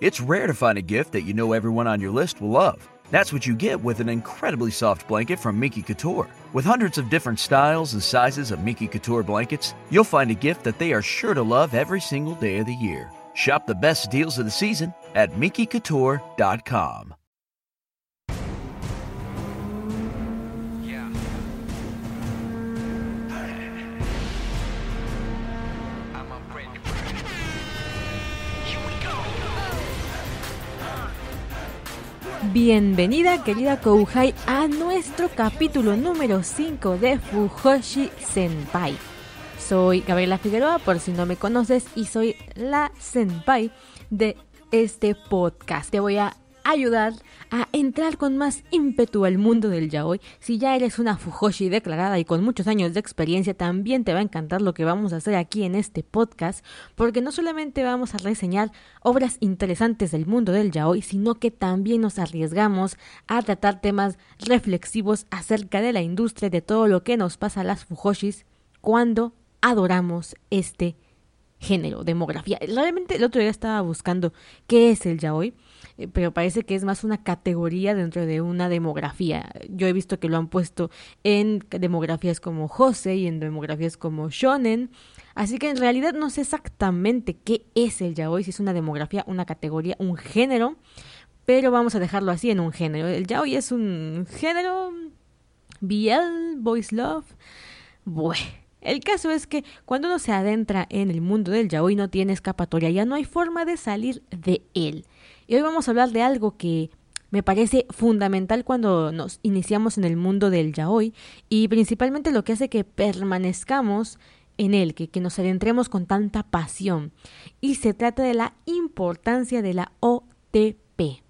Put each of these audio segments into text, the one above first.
It's rare to find a gift that you know everyone on your list will love. That's what you get with an incredibly soft blanket from Miki Couture. With hundreds of different styles and sizes of Miki Couture blankets, you'll find a gift that they are sure to love every single day of the year. Shop the best deals of the season at MikiCouture.com. Bienvenida querida Kouhai a nuestro capítulo número 5 de Fujoshi Senpai. Soy Gabriela Figueroa por si no me conoces y soy la senpai de este podcast. Te voy a ayudar a entrar con más ímpetu al mundo del yaoi. Si ya eres una fujoshi declarada y con muchos años de experiencia, también te va a encantar lo que vamos a hacer aquí en este podcast, porque no solamente vamos a reseñar obras interesantes del mundo del yaoi, sino que también nos arriesgamos a tratar temas reflexivos acerca de la industria, de todo lo que nos pasa a las fujoshis cuando adoramos este género, demografía. Realmente el otro día estaba buscando qué es el yaoi eh, pero parece que es más una categoría dentro de una demografía. Yo he visto que lo han puesto en demografías como Jose y en demografías como Shonen, así que en realidad no sé exactamente qué es el yaoi, si es una demografía, una categoría, un género, pero vamos a dejarlo así en un género. El yaoi es un género BL, Boys Love. Bueno, el caso es que cuando uno se adentra en el mundo del yaoi no tiene escapatoria, ya no hay forma de salir de él. Y hoy vamos a hablar de algo que me parece fundamental cuando nos iniciamos en el mundo del yaoi y principalmente lo que hace que permanezcamos en él, que, que nos adentremos con tanta pasión. Y se trata de la importancia de la OTP,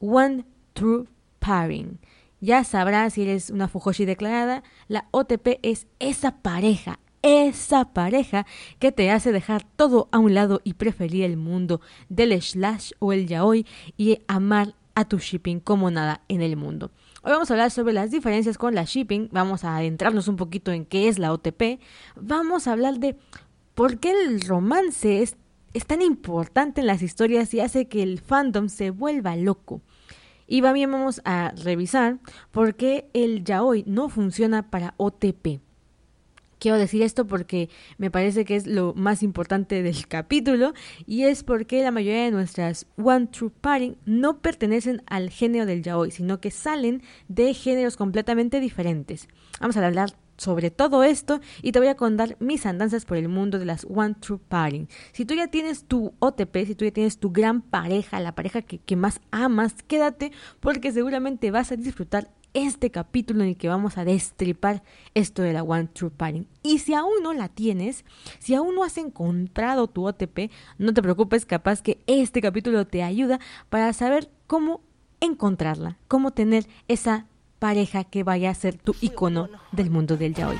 One True Pairing. Ya sabrás si eres una Fujoshi declarada, la OTP es esa pareja, esa pareja que te hace dejar todo a un lado y preferir el mundo del slash o el yaoi y amar a tu shipping como nada en el mundo. Hoy vamos a hablar sobre las diferencias con la shipping, vamos a adentrarnos un poquito en qué es la OTP, vamos a hablar de por qué el romance es, tan importante en las historias y hace que el fandom se vuelva loco. Y también vamos a revisar por qué el yaoi no funciona para OTP. Quiero decir esto porque me parece que es lo más importante del capítulo y es porque la mayoría de nuestras One True Party no pertenecen al género del yaoi, sino que salen de géneros completamente diferentes. Vamos a hablar sobre todo esto y te voy a contar mis andanzas por el mundo de las One True Party. Si tú ya tienes tu OTP, si tú ya tienes tu gran pareja, la pareja que, que más amas, quédate porque seguramente vas a disfrutar este capítulo en el que vamos a destripar esto de la One True Party. Y si aún no la tienes, si aún no has encontrado tu OTP, no te preocupes, capaz que este capítulo te ayuda para saber cómo encontrarla, cómo tener esa pareja que vaya a ser tu icono del mundo del yaoi.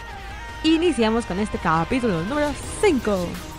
Iniciamos con este capítulo número 5.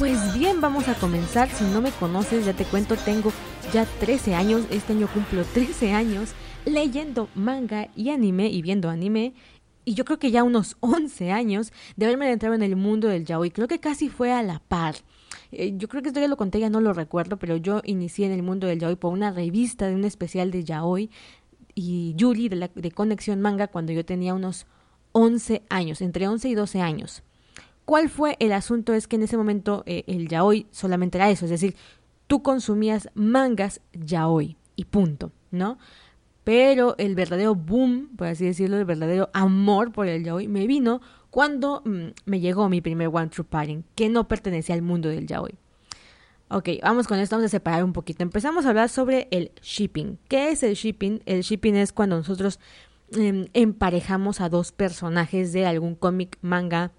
Pues bien, vamos a comenzar. Si no me conoces, ya te cuento, tengo ya 13 años, este año cumplo 13 años leyendo manga y anime y viendo anime. Y yo creo que ya unos 11 años de haberme entrado en el mundo del yaoi. Creo que casi fue a la par. Eh, yo creo que esto ya lo conté, ya no lo recuerdo, pero yo inicié en el mundo del yaoi por una revista de un especial de yaoi y Yuri de, la, de Conexión Manga cuando yo tenía unos 11 años, entre 11 y 12 años. ¿Cuál fue el asunto? Es que en ese momento eh, el yaoi solamente era eso, es decir, tú consumías mangas yaoi y punto, ¿no? Pero el verdadero boom, por así decirlo, el verdadero amor por el yaoi me vino cuando mm, me llegó mi primer One True Paring, que no pertenecía al mundo del yaoi. Ok, vamos con esto, vamos a separar un poquito. Empezamos a hablar sobre el shipping. ¿Qué es el shipping? El shipping es cuando nosotros em, emparejamos a dos personajes de algún cómic, manga,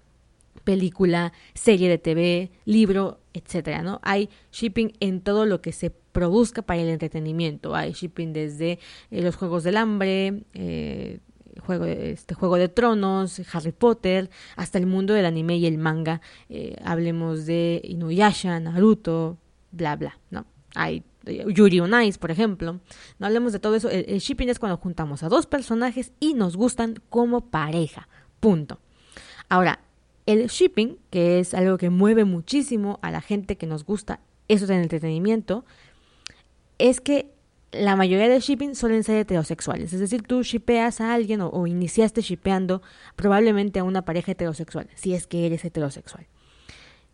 película, serie de TV, libro, etcétera, ¿no? Hay shipping en todo lo que se produzca para el entretenimiento. Hay shipping desde eh, los Juegos del Hambre, eh, juego, este, Juego de Tronos, Harry Potter, hasta el mundo del anime y el manga. Eh, hablemos de Inuyasha, Naruto, bla, bla, ¿no? Hay Yuri on Ice, por ejemplo. No hablemos de todo eso. el shipping es cuando juntamos a dos personajes y nos gustan como pareja. Punto. Ahora, el shipping, que es algo que mueve muchísimo a la gente que nos gusta eso del entretenimiento, es que la mayoría de shipping suelen ser heterosexuales. Es decir, tú shipeas a alguien o, iniciaste shipeando probablemente a una pareja heterosexual, si es que eres heterosexual.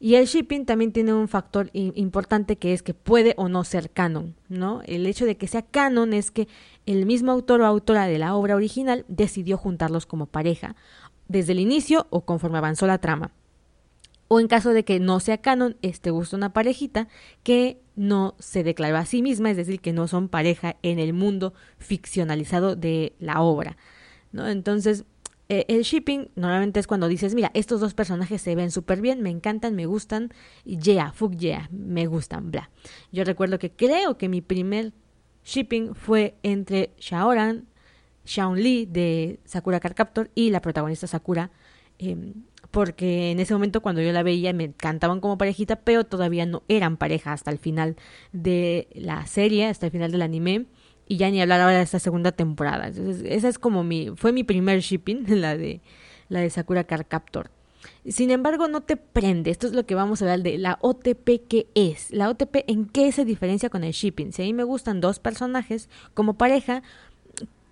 Y el shipping también tiene un factor importante que es que puede o no ser canon, ¿no? El hecho de que sea canon es que el mismo autor o autora de la obra original decidió juntarlos como pareja desde el inicio o conforme avanzó la trama. O en caso de que no sea canon, este gusta una parejita que no se declaró a sí misma, es decir, que no son pareja en el mundo ficcionalizado de la obra. Entonces, eh, el shipping normalmente es cuando dices, mira, estos dos personajes se ven súper bien, me encantan, me gustan, yeah, fuck yeah, me gustan, bla. Yo recuerdo que creo que mi primer shipping fue entre Shaoran Shaun Lee de Sakura Card Captor y la protagonista Sakura, em, porque en ese momento cuando yo la veía me encantaban como parejita, pero todavía no eran pareja hasta el final de la serie, hasta el final del anime. Y ya ni hablar ahora de esta segunda temporada. Entonces, esa es como mi, fue mi primer shipping, la de, la de Sakura Card Captor. Sin embargo, no te prende. Esto es lo que vamos a hablar de la OTP, ¿qué es? La OTP, ¿en qué se diferencia con el shipping? Si a mí me gustan dos personajes como pareja,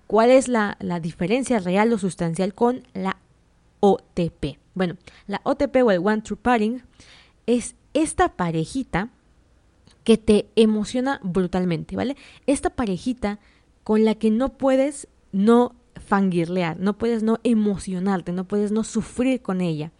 ¿Cuál es la, diferencia real o sustancial con la OTP? Bueno, la OTP o el One True Pairing es esta parejita que te emociona brutalmente, ¿vale? Esta parejita con la que no puedes no fangirlear, no puedes no emocionarte, no puedes no sufrir con ella.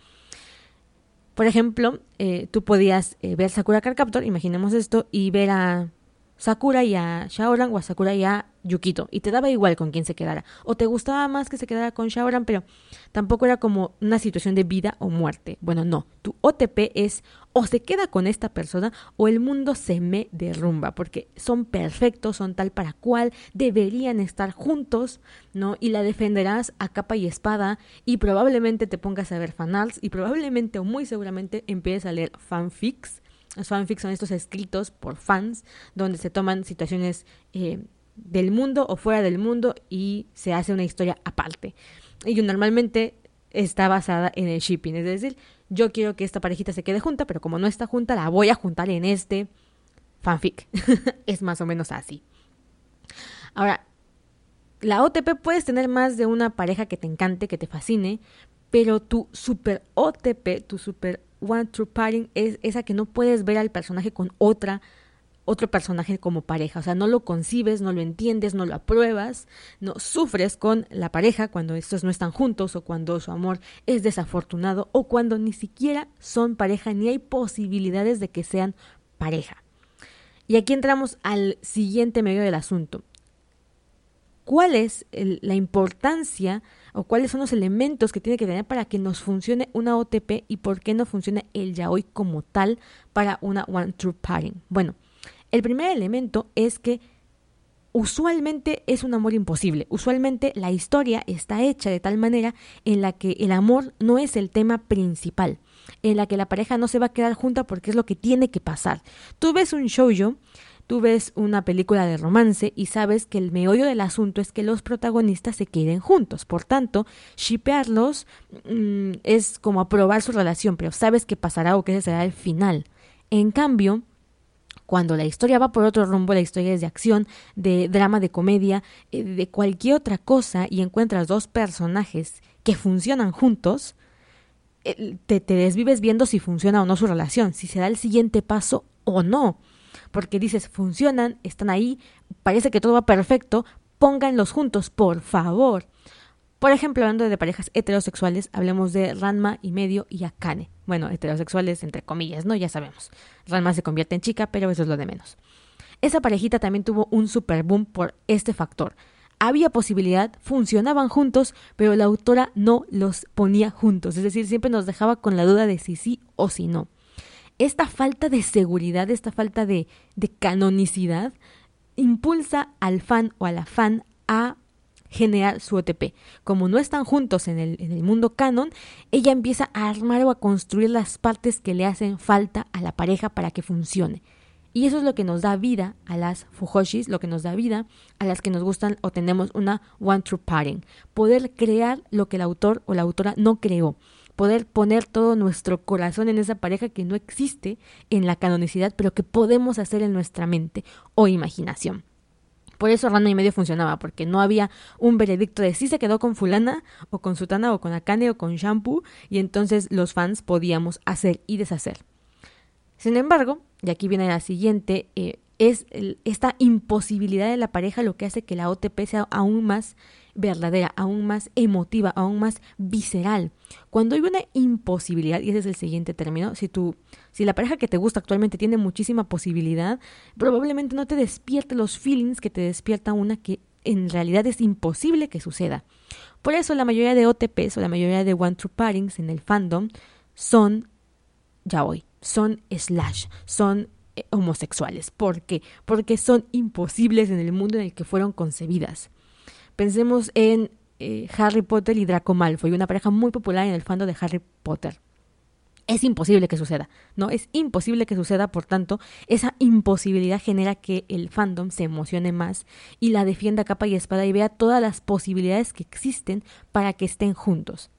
Por ejemplo, eh, tú podías eh, ver Sakura Card Captor, imaginemos esto, y ver a Sakura y a Shaoran o a Sakura y a Yukito. Y te daba igual con quién se quedara. O te gustaba más que se quedara con Shaoran, pero tampoco era como una situación de vida o muerte. Bueno, no. Tu OTP es o se queda con esta persona o el mundo se me derrumba. Porque son perfectos, son tal para cual, deberían estar juntos, ¿no? Y la defenderás a capa y espada. Y probablemente te pongas a ver fanarts. Y probablemente o muy seguramente empieces a leer fanfics los fanfics son estos escritos por fans donde se toman situaciones eh, del mundo o fuera del mundo y se hace una historia aparte. Y normalmente está basada en el shipping, es decir, yo quiero que esta parejita se quede junta, pero como no está junta, la voy a juntar en este fanfic. es más o menos así. Ahora, la OTP puedes tener más de una pareja que te encante, que te fascine, pero tu super OTP, tu super One True Pairing es esa que no puedes ver al personaje con otra otro personaje como pareja, o sea, no lo concibes, no lo entiendes, no lo apruebas, no sufres con la pareja cuando estos no están juntos o cuando su amor es desafortunado o cuando ni siquiera son pareja ni hay posibilidades de que sean pareja. Y aquí entramos al siguiente medio del asunto. ¿Cuál es la importancia o cuáles son los elementos que tiene que tener para que nos funcione una OTP y por qué no funciona el yaoi como tal para una One True Pairing. Bueno, el primer elemento es que usualmente es un amor imposible. Usualmente la historia está hecha de tal manera en la que el amor no es el tema principal, en la que la pareja no se va a quedar junta porque es lo que tiene que pasar. Tú ves un shoujo Tú ves una película de romance y sabes que el meollo del asunto es que los protagonistas se queden juntos. Por tanto, shipearlos mm, es como aprobar su relación, pero sabes que pasará o que ese será el final. En cambio, cuando la historia va por otro rumbo, la historia es de acción, de drama, de comedia, eh, de cualquier otra cosa y encuentras dos personajes que funcionan juntos, te, te desvives viendo si funciona o no su relación, si se da el siguiente paso o no porque dices, funcionan, están ahí, parece que todo va perfecto, pónganlos juntos, por favor. Por ejemplo, hablando de parejas heterosexuales, hablemos de Ranma y medio y Akane. Bueno, heterosexuales entre comillas, ¿no? Ya sabemos. Ranma se convierte en chica, pero eso es lo de menos. Esa parejita también tuvo un super boom por este factor. Había posibilidad, funcionaban juntos, pero la autora no los ponía juntos. Es decir, siempre nos dejaba con la duda de si sí o si no. Esta falta de seguridad, esta falta de, de canonicidad, impulsa al fan o a la fan a generar su OTP. Como no están juntos en el, en el, mundo canon, ella empieza a armar o a construir las partes que le hacen falta a la pareja para que funcione. Y eso es lo que nos da vida a las Fujoshis, lo que nos da vida a las que nos gustan o tenemos una One True Pairing. Poder crear lo que el autor o la autora no creó. Poder poner todo nuestro corazón en esa pareja que no existe en la canonicidad, pero que podemos hacer en nuestra mente o imaginación. Por eso Rana y medio funcionaba, porque no había un veredicto de si se quedó con fulana o con sutana o con akane o con shampoo, y entonces los fans podíamos hacer y deshacer. Sin embargo, y aquí viene la siguiente, eh, es esta imposibilidad de la pareja lo que hace que la OTP sea aún más verdadera, aún más emotiva, aún más visceral. Cuando hay una imposibilidad, y ese es el siguiente término, si tú, si la pareja que te gusta actualmente tiene muchísima posibilidad, probablemente no te despierte los feelings que te despierta una que en realidad es imposible que suceda. Por eso la mayoría de OTPs o la mayoría de One True Pairings en el fandom son ya hoy son slash, son eh, homosexuales. ¿Por qué? Porque son imposibles en el mundo en el que fueron concebidas. Pensemos en eh, Harry Potter y Draco Malfoy, una pareja muy popular en el fandom de Harry Potter. Es imposible que suceda, ¿no? Es imposible que suceda, por tanto, esa imposibilidad genera que el fandom se emocione más y la defienda capa y espada y vea todas las posibilidades que existen para que estén juntos.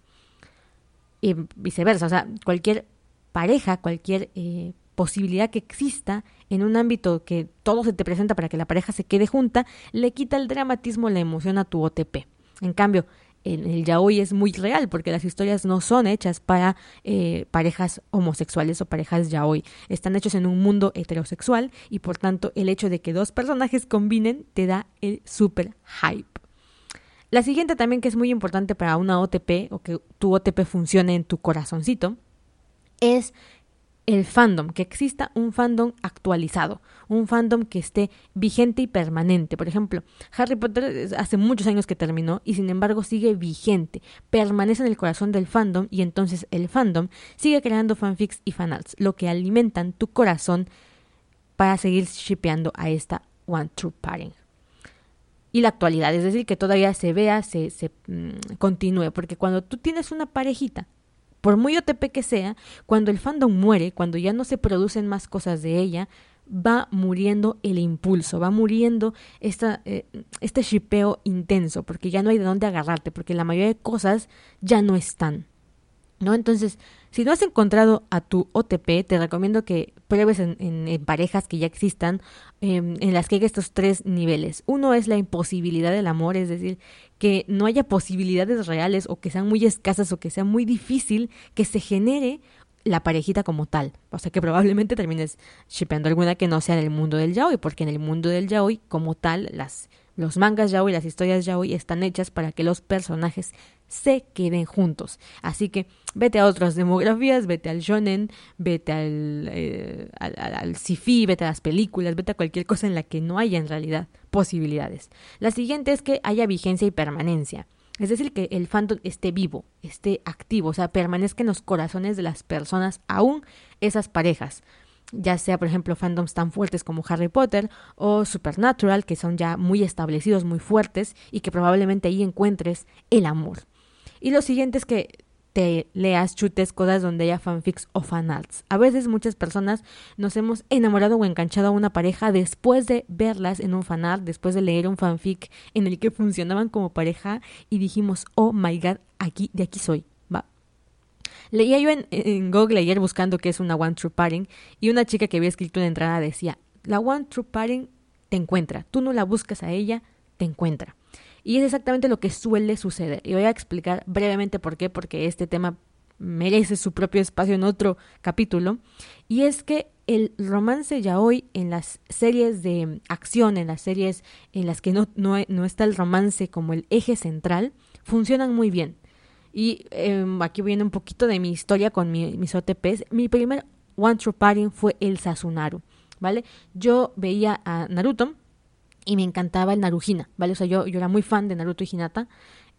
Y viceversa, o sea, cualquier pareja, cualquier eh, posibilidad que exista en un ámbito que todo se te presenta para que la pareja se quede junta, le quita el dramatismo, la emoción a tu OTP. En cambio, en el yaoi es muy real porque las historias no son hechas para eh, parejas homosexuales o parejas yaoi. Están hechos en un mundo heterosexual y por tanto el hecho de que dos personajes combinen te da el super hype. La siguiente también que es muy importante para una OTP o que tu OTP funcione en tu corazoncito es el fandom, que exista un fandom actualizado, un fandom que esté vigente y permanente. Por ejemplo, Harry Potter hace muchos años que terminó y sin embargo sigue vigente, permanece en el corazón del fandom y entonces el fandom sigue creando fanfics y fanarts, lo que alimentan tu corazón para seguir shipeando a esta One True Pairing. Y la actualidad, es decir, que todavía se vea, se, se mm, continúe, porque cuando tú tienes una parejita por muy OTP que sea, cuando el fandom muere, cuando ya no se producen más cosas de ella, va muriendo el impulso, va muriendo esta, eh, este shipeo intenso, porque ya no hay de dónde agarrarte, porque la mayoría de cosas ya no están. ¿No? Entonces, si no has encontrado a tu OTP, te recomiendo que pruebes en, parejas que ya existan, em, en las que hay estos tres niveles. Uno es la imposibilidad del amor, es decir, que no haya posibilidades reales o que sean muy escasas o que sea muy difícil que se genere la parejita como tal. O sea que probablemente termines shipeando alguna que no sea del mundo del yaoi, porque en el mundo del yaoi, como tal, las, los mangas yaoi, las historias yaoi están hechas para que los personajes se queden juntos. Así que vete a otras demografías, vete al shonen, vete al, eh, al, al, sci-fi, vete a las películas, vete a cualquier cosa en la que no haya en realidad posibilidades. La siguiente es que haya vigencia y permanencia. Es decir, que el fandom esté vivo, esté activo, o sea, permanezca en los corazones de las personas, aún esas parejas ya sea por ejemplo fandoms tan fuertes como Harry Potter o Supernatural, que son ya muy establecidos, muy fuertes y que probablemente ahí encuentres el amor. Y lo siguiente es que te leas, chutes cosas donde haya fanfics o fanarts. A veces muchas personas nos hemos enamorado o enganchado a una pareja después de verlas en un fanart, después de leer un fanfic en el que funcionaban como pareja y dijimos, oh my god, aquí, de aquí soy. Leía yo en, Google ayer buscando qué es una One True Pairing y una chica que había escrito una entrada decía, la One True Pairing te encuentra, tú no la buscas a ella, te encuentra. Y es exactamente lo que suele suceder. Y voy a explicar brevemente por qué, porque este tema merece su propio espacio en otro capítulo. Y es que el romance ya hoy en las series de acción, en las series en las que no, no, está el romance como el eje central, funcionan muy bien. Y em, aquí viene un poquito de mi historia con mis OTPs. Mi primer One True Pairing fue el Sasunaru, ¿vale? Yo veía a Naruto, y me encantaba el Narujina, ¿vale? O sea, yo, yo era muy fan de Naruto y Hinata,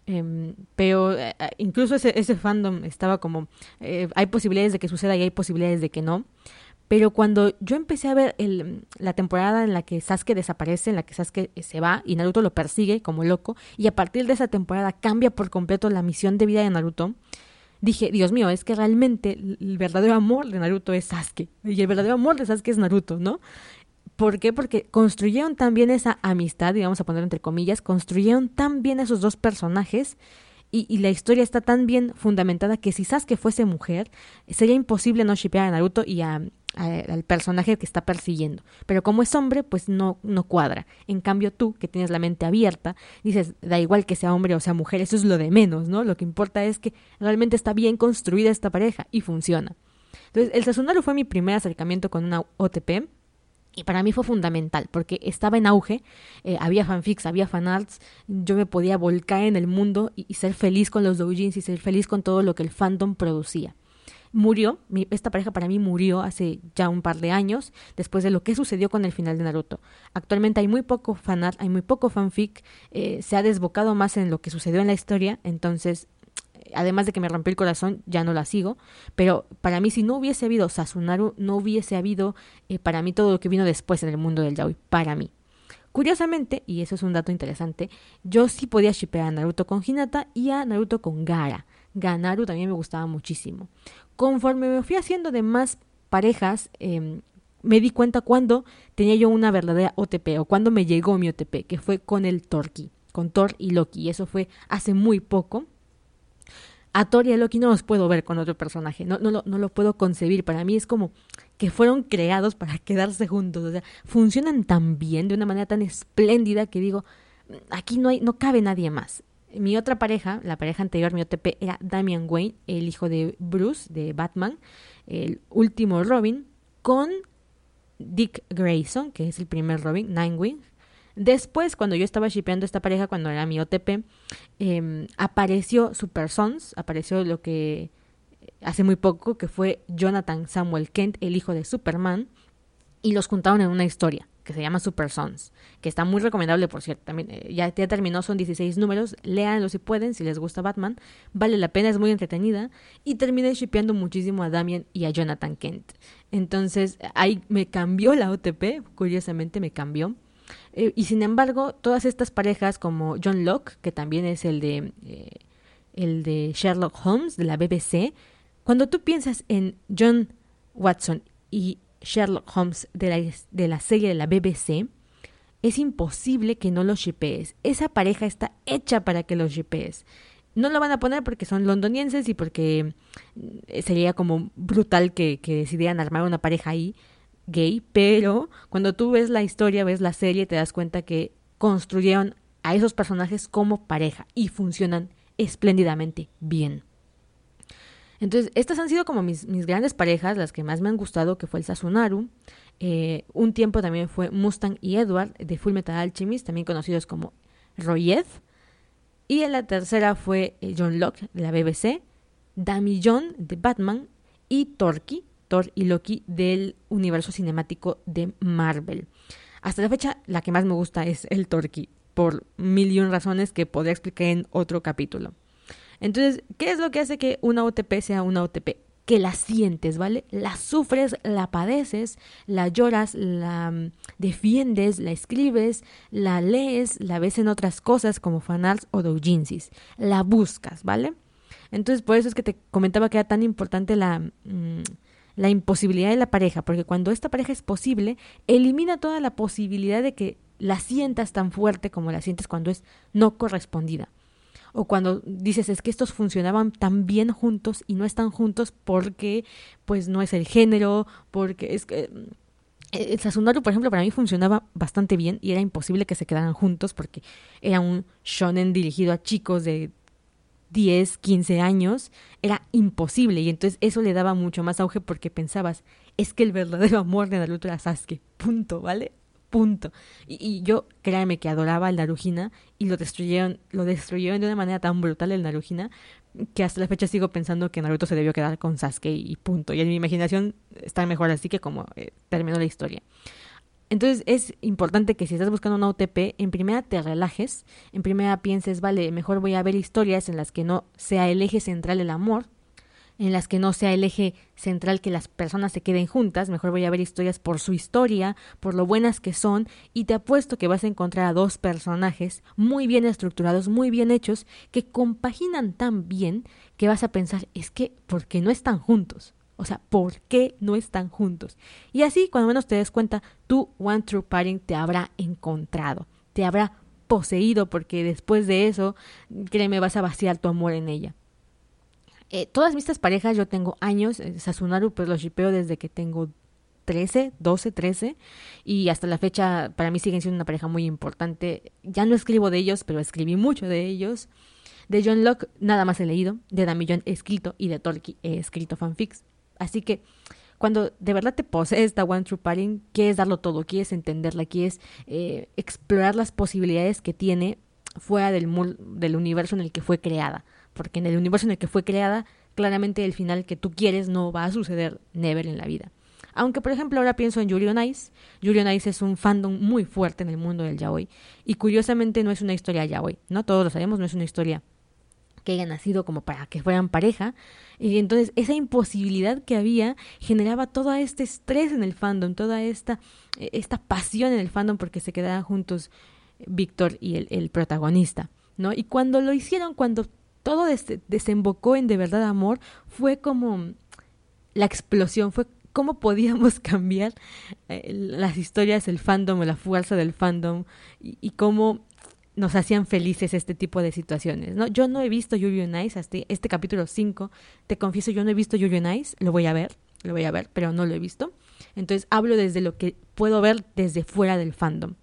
em, pero eh, eh, incluso ese, ese, fandom estaba como, eh, hay posibilidades de que suceda y hay posibilidades de que no, Pero cuando yo empecé a ver el, la temporada en la que Sasuke desaparece, en la que Sasuke se va y Naruto lo persigue como loco, y a partir de esa temporada cambia por completo la misión de vida de Naruto, dije, Dios mío, es que realmente el verdadero amor de Naruto es Sasuke. Y el verdadero amor de Sasuke es Naruto, ¿no? ¿Por qué? Porque construyeron tan bien esa amistad, digamos a poner entre comillas, construyeron tan bien esos dos personajes y, la historia está tan bien fundamentada que si Sasuke fuese mujer, sería imposible no shipear a Naruto y al personaje que está persiguiendo. Pero como es hombre, pues no, no cuadra. En cambio tú, que tienes la mente abierta, dices, da igual que sea hombre o sea mujer, eso es lo de menos, ¿no? Lo que importa es que realmente está bien construida esta pareja y funciona. Entonces, el Sasunaru fue mi primer acercamiento con una OTP y para mí fue fundamental porque estaba en auge, eh, había fanfics, había fanarts, yo me podía volcar en el mundo y, ser feliz con los doujins y ser feliz con todo lo que el fandom producía. Murió, esta pareja para mí murió hace ya un par de años después de lo que sucedió con el final de Naruto. Actualmente hay muy poco fanart, hay muy poco fanfic, eh, se ha desbocado más en lo que sucedió en la historia, entonces además de que me rompió el corazón, ya no la sigo. Pero para mí, si no hubiese habido Sasunaru, no hubiese habido eh, para mí todo lo que vino después en el mundo del yaoi. Para mí. Curiosamente, y eso es un dato interesante, yo sí podía shippear a Naruto con Hinata y a Naruto con Gara. Ganaru también me gustaba muchísimo. Conforme me fui haciendo de más parejas, em, me di cuenta cuando tenía yo una verdadera OTP o cuando me llegó mi OTP, que fue con el Torki, con Thor y Loki. Y eso fue hace muy poco a Thor y a Loki no los puedo ver con otro personaje, no, no, lo, no lo puedo concebir. Para mí es como que fueron creados para quedarse juntos, o sea, funcionan tan bien, de una manera tan espléndida que digo, aquí no, hay, no cabe nadie más. Mi otra pareja, la pareja anterior, mi OTP, era Damian Wayne, el hijo de Bruce, de Batman, el último Robin, con Dick Grayson, que es el primer Robin, Nightwing, Después, cuando yo estaba shipeando esta pareja, cuando era mi OTP, eh, apareció Super Sons, apareció lo que hace muy poco, que fue Jonathan Samuel Kent, el hijo de Superman, y los juntaron en una historia que se llama Super Sons, que está muy recomendable, por cierto. También, eh, ya, ya, terminó, son 16 números, léanlo si pueden, si les gusta Batman, vale la pena, es muy entretenida, y terminé shipeando muchísimo a Damian y a Jonathan Kent. Entonces, ahí me cambió la OTP, curiosamente me cambió. Eh, y sin embargo, todas estas parejas como John Locke, que también es el de, eh, el de Sherlock Holmes de la BBC, cuando tú piensas en John Watson y Sherlock Holmes de la, de la serie de la BBC, es imposible que no los shipees. Esa pareja está hecha para que los shipees. No lo van a poner porque son londonienses y porque mm, sería como brutal que, que decidieran armar una pareja ahí, gay, pero cuando tú ves la historia, ves la serie, te das cuenta que construyeron a esos personajes como pareja y funcionan espléndidamente bien. Entonces, estas han sido como mis, mis grandes parejas, las que más me han gustado, que fue el Sasunaru. Eh, un tiempo también fue Mustang y Edward de Full Metal Alchemist, también conocidos como Royed. Y en la tercera fue eh, John Locke de la BBC, Dami John de Batman y Torquay Thor y Loki del universo cinemático de Marvel. Hasta la fecha, la que más me gusta es el Torki, por mil y un razones que podría explicar en otro capítulo. Entonces, ¿qué es lo que hace que una OTP sea una OTP? Que la sientes, ¿vale? La sufres, la padeces, la lloras, la mm, defiendes, la escribes, la lees, la ves en otras cosas como fanarts o doujinsis. La buscas, ¿vale? Entonces, por eso es que te comentaba que era tan importante la... Mm, la imposibilidad de la pareja, porque cuando esta pareja es posible, elimina toda la posibilidad de que la sientas tan fuerte como la sientes cuando es no correspondida. O cuando dices es que estos funcionaban tan bien juntos y no están juntos porque pues no es el género, porque es que mm, el Sasunaru, por ejemplo, para mí funcionaba bastante bien y era imposible que se quedaran juntos porque era un shonen dirigido a chicos de 10, 15 años, era imposible y entonces eso le daba mucho más auge porque pensabas, es que el verdadero amor de Naruto era Sasuke, punto, ¿vale? Punto. Y, yo, créanme que adoraba al Narujina y lo destruyeron, lo destruyeron de una manera tan brutal el Narujina que hasta la fecha sigo pensando que Naruto se debió quedar con Sasuke y punto. Y en mi imaginación está mejor así que como eh, terminó la historia. Entonces es importante que si estás buscando una OTP, en primera te relajes, en primera pienses, vale, mejor voy a ver historias en las que no sea el eje central el amor, en las que no sea el eje central que las personas se queden juntas, mejor voy a ver historias por su historia, por lo buenas que son, y te apuesto que vas a encontrar a dos personajes muy bien estructurados, muy bien hechos, que compaginan tan bien que vas a pensar, es que, ¿por qué no están juntos? O sea, ¿por qué no están juntos? Y así, cuando menos te des cuenta, tu One True Paring te habrá encontrado, te habrá poseído, porque después de eso, créeme, vas a vaciar tu amor en ella. Eh, todas mis parejas, yo tengo años, eh, Sasunaru pues lo shipeo desde que tengo 13, 12, 13 y hasta la fecha para mí siguen siendo una pareja muy importante. Ya no escribo de ellos, pero escribí mucho de ellos. De John Locke nada más he leído, de Damillon he escrito y de Tolkien he escrito fanfics. Así que cuando de verdad te posee esta One True Paring, quieres darlo todo, quieres entenderla, quieres eh, explorar las posibilidades que tiene fuera del, del universo en el que fue creada porque en el universo en el que fue creada, claramente el final que tú quieres no va a suceder never en la vida. Aunque, por ejemplo, ahora pienso en Yuri on Ice. Yuri Ice es un fandom muy fuerte en el mundo del yaoi. Y curiosamente no es una historia yaoi, ¿no? Todos lo sabemos, no es una historia que haya nacido como para que fueran pareja. Y entonces esa imposibilidad que había generaba todo este estrés en el fandom, toda esta, esta pasión en el fandom porque se quedaban juntos Víctor y el, el protagonista. ¿no? Y cuando lo hicieron, cuando todo desembocó en de verdad amor, fue como la explosión, fue cómo podíamos cambiar eh, las historias, el fandom, la fuerza del fandom y, cómo nos hacían felices este tipo de situaciones, ¿no? Yo no he visto Yuri on Ice hasta este capítulo 5, te confieso, yo no he visto Yuri on Ice, lo voy a ver, lo voy a ver, pero no lo he visto. Entonces hablo desde lo que puedo ver desde fuera del fandom,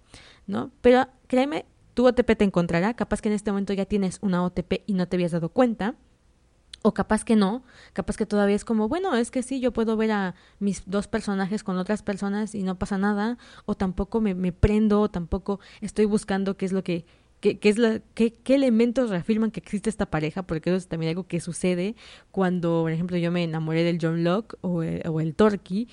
¿no? Pero créeme, tu OTP te encontrará, capaz que en este momento ya tienes una OTP y no te habías dado cuenta, o capaz que no, capaz que todavía es como, bueno, es que sí, yo puedo ver a mis dos personajes con otras personas y no pasa nada, o tampoco me, me prendo, o tampoco estoy buscando qué es lo que ¿Qué, es la, qué, elementos reafirman que existe esta pareja? Porque eso es también algo que sucede cuando, por ejemplo, yo me enamoré del John Locke o, el, o el Torquay.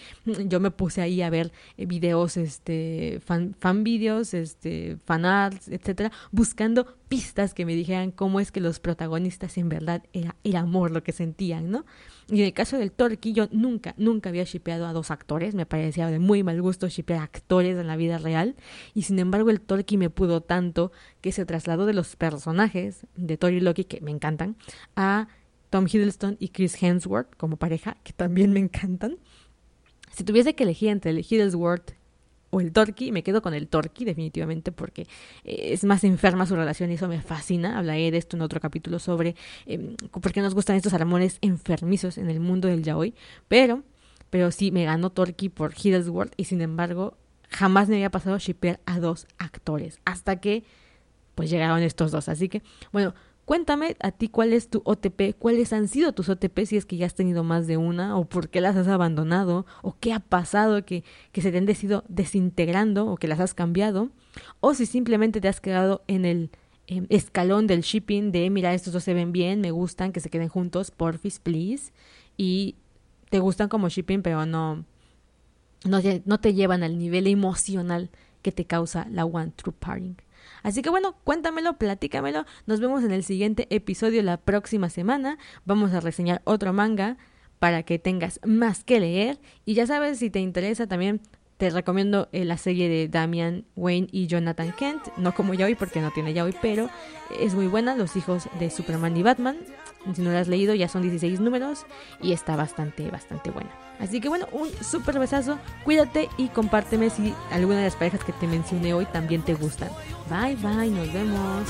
Yo me puse ahí a ver eh, videos, este, fan, fan videos, este, fan arts, etcétera, buscando que me dijeran cómo es que los protagonistas en verdad era el amor lo que sentían, ¿no? Y en el caso del Torquí, yo nunca, nunca había shipeado a dos actores, me parecía de muy mal gusto shipear actores en la vida real, y sin embargo el Torquí me pudo tanto que se trasladó de los personajes de Tori y Loki, que me encantan, a Tom Hiddleston y Chris Hemsworth como pareja, que también me encantan. Si tuviese que elegir entre el o el Torqui, me quedo con el Torqui definitivamente porque eh, es más enferma su relación y eso me fascina. Hablaré de esto en otro capítulo sobre eh, por qué nos gustan estos amores enfermizos en el mundo del yaoi, pero pero sí me ganó Torqui por Hiddlesworth y sin embargo jamás me había pasado shipper a dos actores hasta que pues llegaron estos dos. Así que bueno, Cuéntame a ti cuál es tu OTP, cuáles han sido tus OTP si es que ya has tenido más de una, o por qué las has abandonado, o qué ha pasado que, que se te han decidido desintegrando, o que las has cambiado, o si simplemente te has quedado en el em, escalón del shipping de mira, estos dos se ven bien, me gustan, que se queden juntos, porfis, please, y te gustan como shipping, pero no, no, no te llevan al nivel emocional que te causa la One True Parting. Así que bueno, cuéntamelo, platícamelo. Nos vemos en el siguiente episodio la próxima semana. Vamos a reseñar otro manga para que tengas más que leer. Y ya sabes, si te interesa también te recomiendo eh, la serie de Damian Wayne y Jonathan Kent, no como Yaoi porque no tiene Yaoi, pero es muy buena, Los hijos de Superman y Batman. Si no la has leído, ya son 16 números y está bastante, bastante buena. Así que bueno, un súper besazo, cuídate y compárteme si alguna de las parejas que te mencioné hoy también te gustan. Bye bye, nos vemos.